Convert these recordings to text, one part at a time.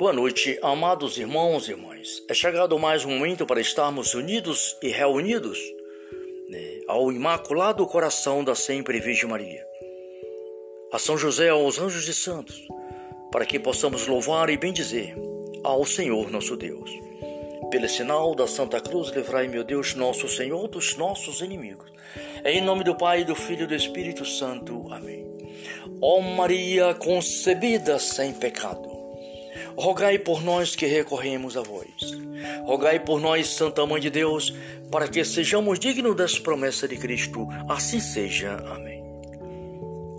Boa noite, amados irmãos e irmãs. É chegado mais um momento para estarmos unidos e reunidos né, ao Imaculado Coração da Sempre Virgem Maria, a São José, aos anjos e santos, para que possamos louvar e bendizer ao Senhor nosso Deus. Pelo sinal da Santa Cruz, livrai, meu Deus, nosso Senhor, dos nossos inimigos. Em nome do Pai, do Filho e do Espírito Santo. Amém. Ó Maria concebida sem pecado, rogai por nós que recorremos a vós. Rogai por nós, Santa Mãe de Deus, para que sejamos dignos das promessas de Cristo. Assim seja. Amém.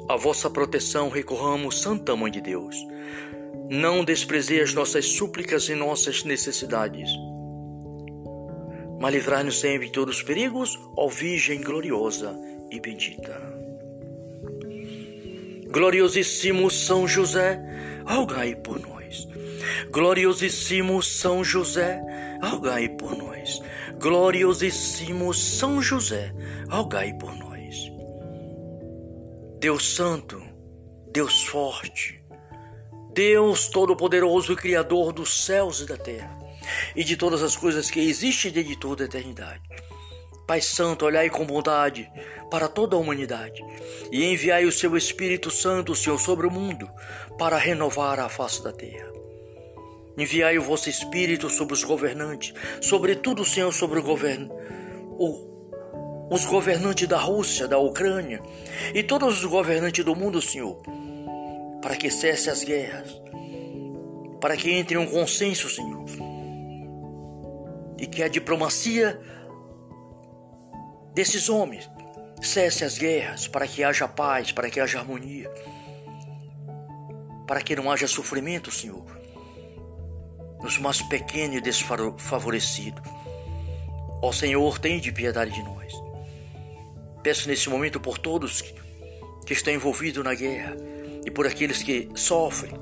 A vossa proteção recorramos, Santa Mãe de Deus. Não desprezei as nossas súplicas e nossas necessidades, mas livrai-nos sempre de todos os perigos, ó Virgem gloriosa e bendita. Gloriosíssimo São José, rogai por nós. Gloriosíssimo São José, rogai por nós. Gloriosíssimo São José, rogai por nós. Deus Santo, Deus Forte, Deus Todo-Poderoso e Criador dos céus e da terra, e de todas as coisas que existem desde toda a eternidade. Pai Santo, olhai com bondade para toda a humanidade e enviai o seu Espírito Santo, Senhor, sobre o mundo para renovar a face da terra. Enviai o vosso Espírito sobre os governantes, sobretudo, Senhor, sobre o governo, os governantes da Rússia, da Ucrânia e todos os governantes do mundo, Senhor, para que cesse as guerras, para que entre um consenso, Senhor, e que a diplomacia desses homens cesse as guerras, para que haja paz, para que haja harmonia, para que não haja sofrimento, Senhor nos mais pequenos e desfavorecidos. Ó Senhor, tem de piedade de nós. Peço nesse momento por todos que estão envolvidos na guerra e por aqueles que sofrem,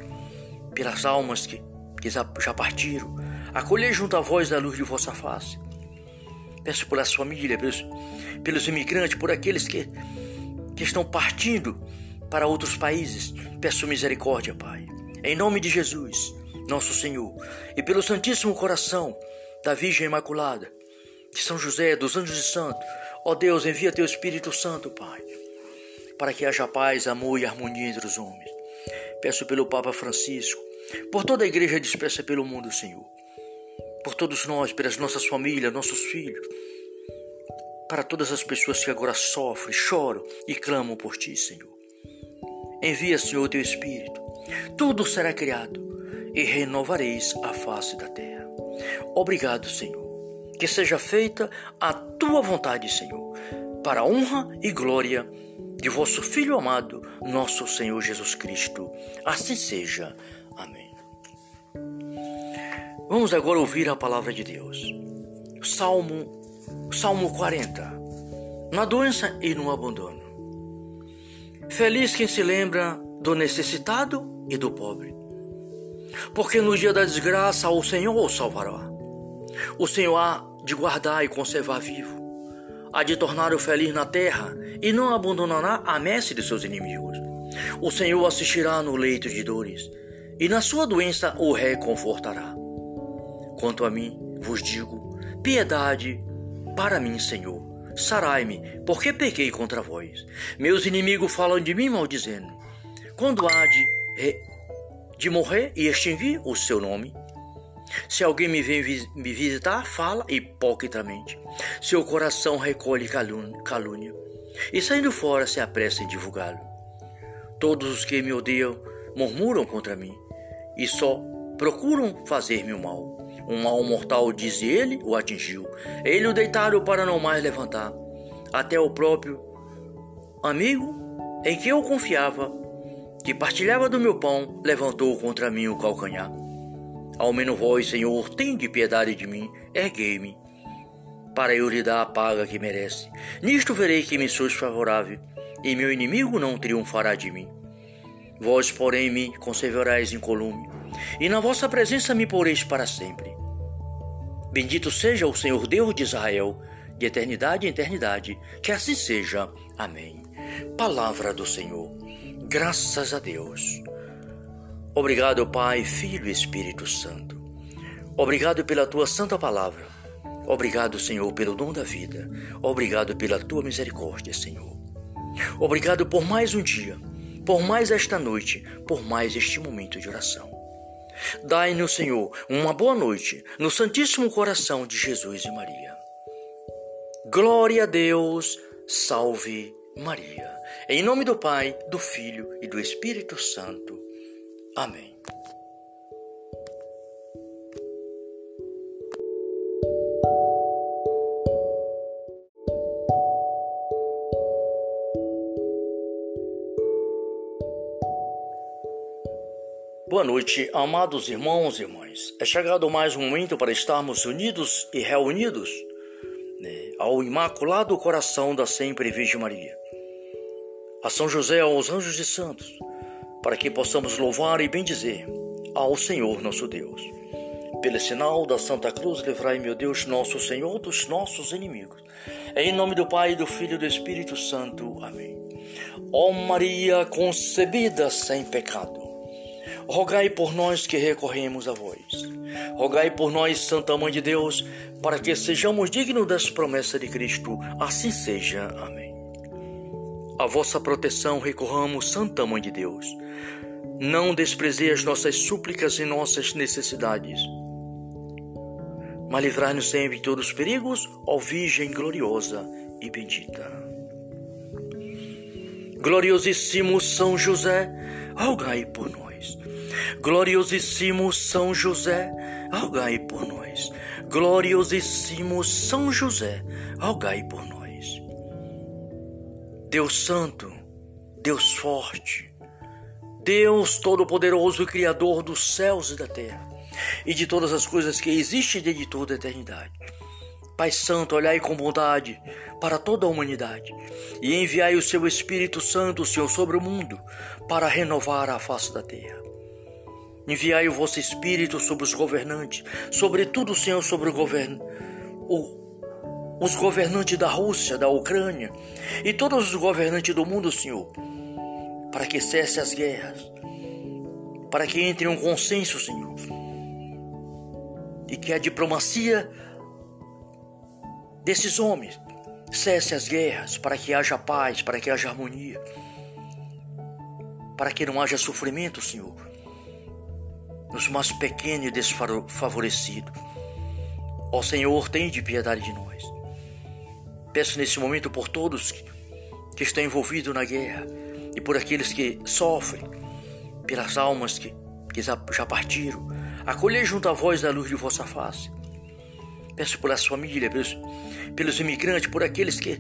pelas almas que, que já partiram. Acolhei junto a voz da luz de vossa face. Peço pelas famílias, pelos, pelos imigrantes, por aqueles que, que estão partindo para outros países. Peço misericórdia, Pai. Em nome de Jesus nosso Senhor, e pelo Santíssimo Coração da Virgem Imaculada, de São José, dos anjos e santos, ó Deus, envia teu Espírito Santo, Pai, para que haja paz, amor e harmonia entre os homens. Peço pelo Papa Francisco, por toda a igreja dispersa pelo mundo, Senhor, por todos nós, pelas nossas famílias, nossos filhos, para todas as pessoas que agora sofrem, choram e clamam por ti, Senhor. Envia, Senhor, teu Espírito. Tudo será criado e renovareis a face da terra. Obrigado, Senhor. Que seja feita a tua vontade, Senhor, para a honra e glória de vosso Filho amado, nosso Senhor Jesus Cristo. Assim seja. Amém. Vamos agora ouvir a palavra de Deus. Salmo, Salmo 40. Na doença e no abandono. Feliz quem se lembra do necessitado e do pobre porque no dia da desgraça o Senhor o salvará. O Senhor há de guardar e conservar vivo, há de torná-lo feliz na terra e não abandonará a messe de seus inimigos. O Senhor assistirá no leito de dores e na sua doença o reconfortará. Quanto a mim, vos digo: piedade para mim, Senhor. Sarai-me, porque pequei contra vós. Meus inimigos falam de mim maldizendo. Quando há de de morrer e extinguir o seu nome. Se alguém me vem me visitar, fala hipocritamente. Seu coração recolhe calúnia, e saindo fora se apressa em divulgá-lo. Todos os que me odeiam murmuram contra mim, e só procuram fazer-me o mal. Um mal mortal, diz ele, o atingiu. Ele o deitaram para não mais levantar. Até o próprio amigo em que eu confiava que partilhava do meu pão, levantou contra mim o calcanhar. Ao menos vós, Senhor, de piedade de mim, erguei-me, para eu lhe dar a paga que merece. Nisto verei que me sois favorável, e meu inimigo não triunfará de mim. Vós, porém, me conservareis incolume, e na vossa presença me poreis para sempre. Bendito seja o Senhor Deus de Israel, de eternidade em eternidade, que assim seja. Amém. Palavra do Senhor. Graças a Deus. Obrigado, Pai, Filho e Espírito Santo. Obrigado pela tua santa palavra. Obrigado, Senhor, pelo dom da vida. Obrigado pela tua misericórdia, Senhor. Obrigado por mais um dia, por mais esta noite, por mais este momento de oração. Dai-nos, Senhor, uma boa noite no Santíssimo Coração de Jesus e Maria. Glória a Deus, salve Maria. Em nome do Pai, do Filho e do Espírito Santo. Amém. Boa noite, amados irmãos e irmãs. É chegado mais um momento para estarmos unidos e reunidos né, ao Imaculado Coração da Sempre Virgem Maria, a São José, aos anjos e santos, para que possamos louvar e bendizer ao Senhor nosso Deus. Pelo sinal da Santa Cruz, livrai, meu Deus, nosso Senhor, dos nossos inimigos. Em nome do Pai, do Filho e do Espírito Santo. Amém. Ó Maria concebida sem pecado rogai por nós que recorremos a vós. Rogai por nós, Santa Mãe de Deus, para que sejamos dignos das promessas de Cristo. Assim seja. Amém. A vossa proteção recorramos, Santa Mãe de Deus. Não desprezei as nossas súplicas e nossas necessidades, mas livrai-nos sempre de todos os perigos, ó Virgem gloriosa e bendita. Gloriosíssimo São José, rogai por nós. Gloriosíssimo São José, rogai por nós. Gloriosíssimo São José, rogai por nós. Deus Santo, Deus Forte, Deus Todo-Poderoso e Criador dos céus e da terra, e de todas as coisas que existem desde toda a eternidade. Pai Santo, olhai com bondade para toda a humanidade e enviai o seu Espírito Santo, Senhor, sobre o mundo para renovar a face da terra. Enviai o vosso Espírito sobre os governantes, sobretudo, Senhor, sobre o governo, os governantes da Rússia, da Ucrânia e todos os governantes do mundo, Senhor, para que cesse as guerras, para que entre um consenso, Senhor, e que a diplomacia desses homens cesse as guerras, para que haja paz, para que haja harmonia, para que não haja sofrimento, Senhor nos mais pequenos e desfavorecidos. Ó Senhor, tem de piedade de nós. Peço nesse momento por todos que estão envolvidos na guerra e por aqueles que sofrem, pelas almas que, que já partiram. Acolhei junto a voz da luz de vossa face. Peço pelas famílias, pelos, pelos imigrantes, por aqueles que,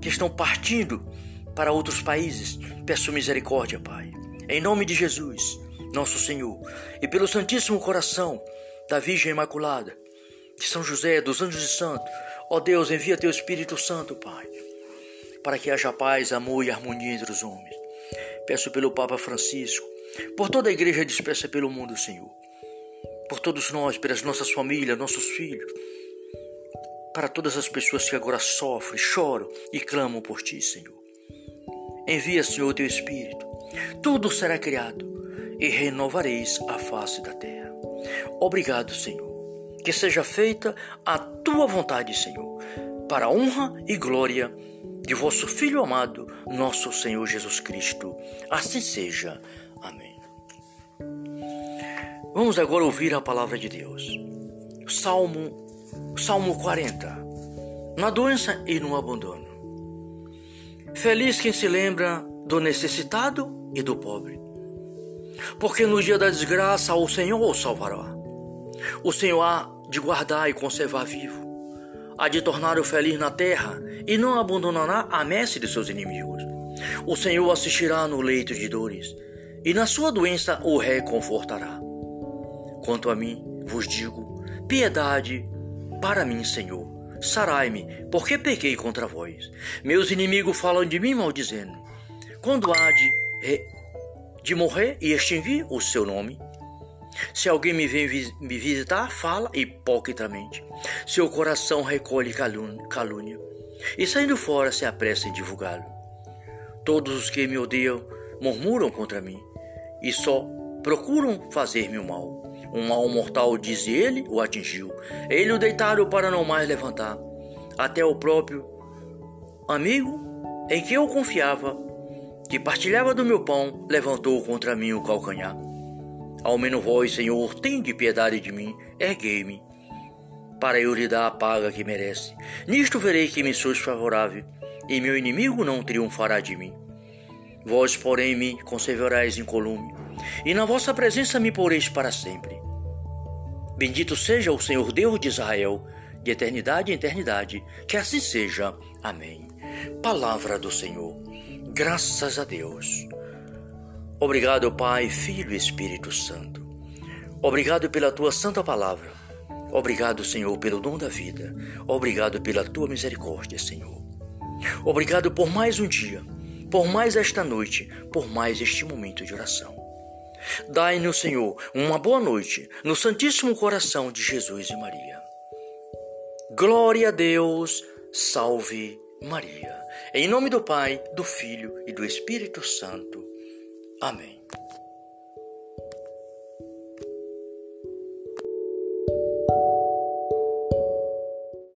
que estão partindo para outros países. Peço misericórdia, Pai. Em nome de Jesus nosso Senhor, e pelo Santíssimo Coração da Virgem Imaculada, de São José, dos anjos e santos, ó Deus, envia teu Espírito Santo, Pai, para que haja paz, amor e harmonia entre os homens. Peço pelo Papa Francisco, por toda a igreja dispersa pelo mundo, Senhor, por todos nós, pelas nossas famílias, nossos filhos, para todas as pessoas que agora sofrem, choram e clamam por ti, Senhor. Envia, Senhor, teu Espírito. Tudo será criado e renovareis a face da terra. Obrigado, Senhor. Que seja feita a tua vontade, Senhor, para a honra e glória de vosso Filho amado, nosso Senhor Jesus Cristo. Assim seja. Amém. Vamos agora ouvir a palavra de Deus. Salmo, Salmo 40. Na doença e no abandono. Feliz quem se lembra do necessitado e do pobre porque no dia da desgraça o Senhor o salvará. O Senhor há de guardar e conservar vivo, há de tornar-o feliz na terra e não abandonará a messe de seus inimigos. O Senhor assistirá no leito de dores e na sua doença o reconfortará. Quanto a mim, vos digo: piedade para mim, Senhor. Sarai-me, porque pequei contra vós. Meus inimigos falam de mim maldizendo. Quando há de de morrer e extinguir o seu nome. Se alguém me vem me visitar, fala hipocritamente. Seu coração recolhe calúnia, e saindo fora se apressa em divulgá-lo. Todos os que me odeiam murmuram contra mim, e só procuram fazer-me o mal. Um mal mortal, diz ele, o atingiu. Ele o deitaram para não mais levantar. Até o próprio amigo em que eu confiava, que partilhava do meu pão, levantou contra mim o calcanhar. Ao menos vós, Senhor, de piedade de mim, erguei-me, para eu lhe dar a paga que merece. Nisto verei que me sois favorável, e meu inimigo não triunfará de mim. Vós, porém, me conservareis incolume, e na vossa presença me poreis para sempre. Bendito seja o Senhor Deus de Israel, de eternidade em eternidade, que assim seja. Amém. Palavra do Senhor. Graças a Deus. Obrigado, Pai, Filho e Espírito Santo. Obrigado pela tua santa palavra. Obrigado, Senhor, pelo dom da vida. Obrigado pela tua misericórdia, Senhor. Obrigado por mais um dia, por mais esta noite, por mais este momento de oração. Dai-nos, Senhor, uma boa noite no Santíssimo Coração de Jesus e Maria. Glória a Deus, salve Maria. Em nome do Pai, do Filho e do Espírito Santo. Amém.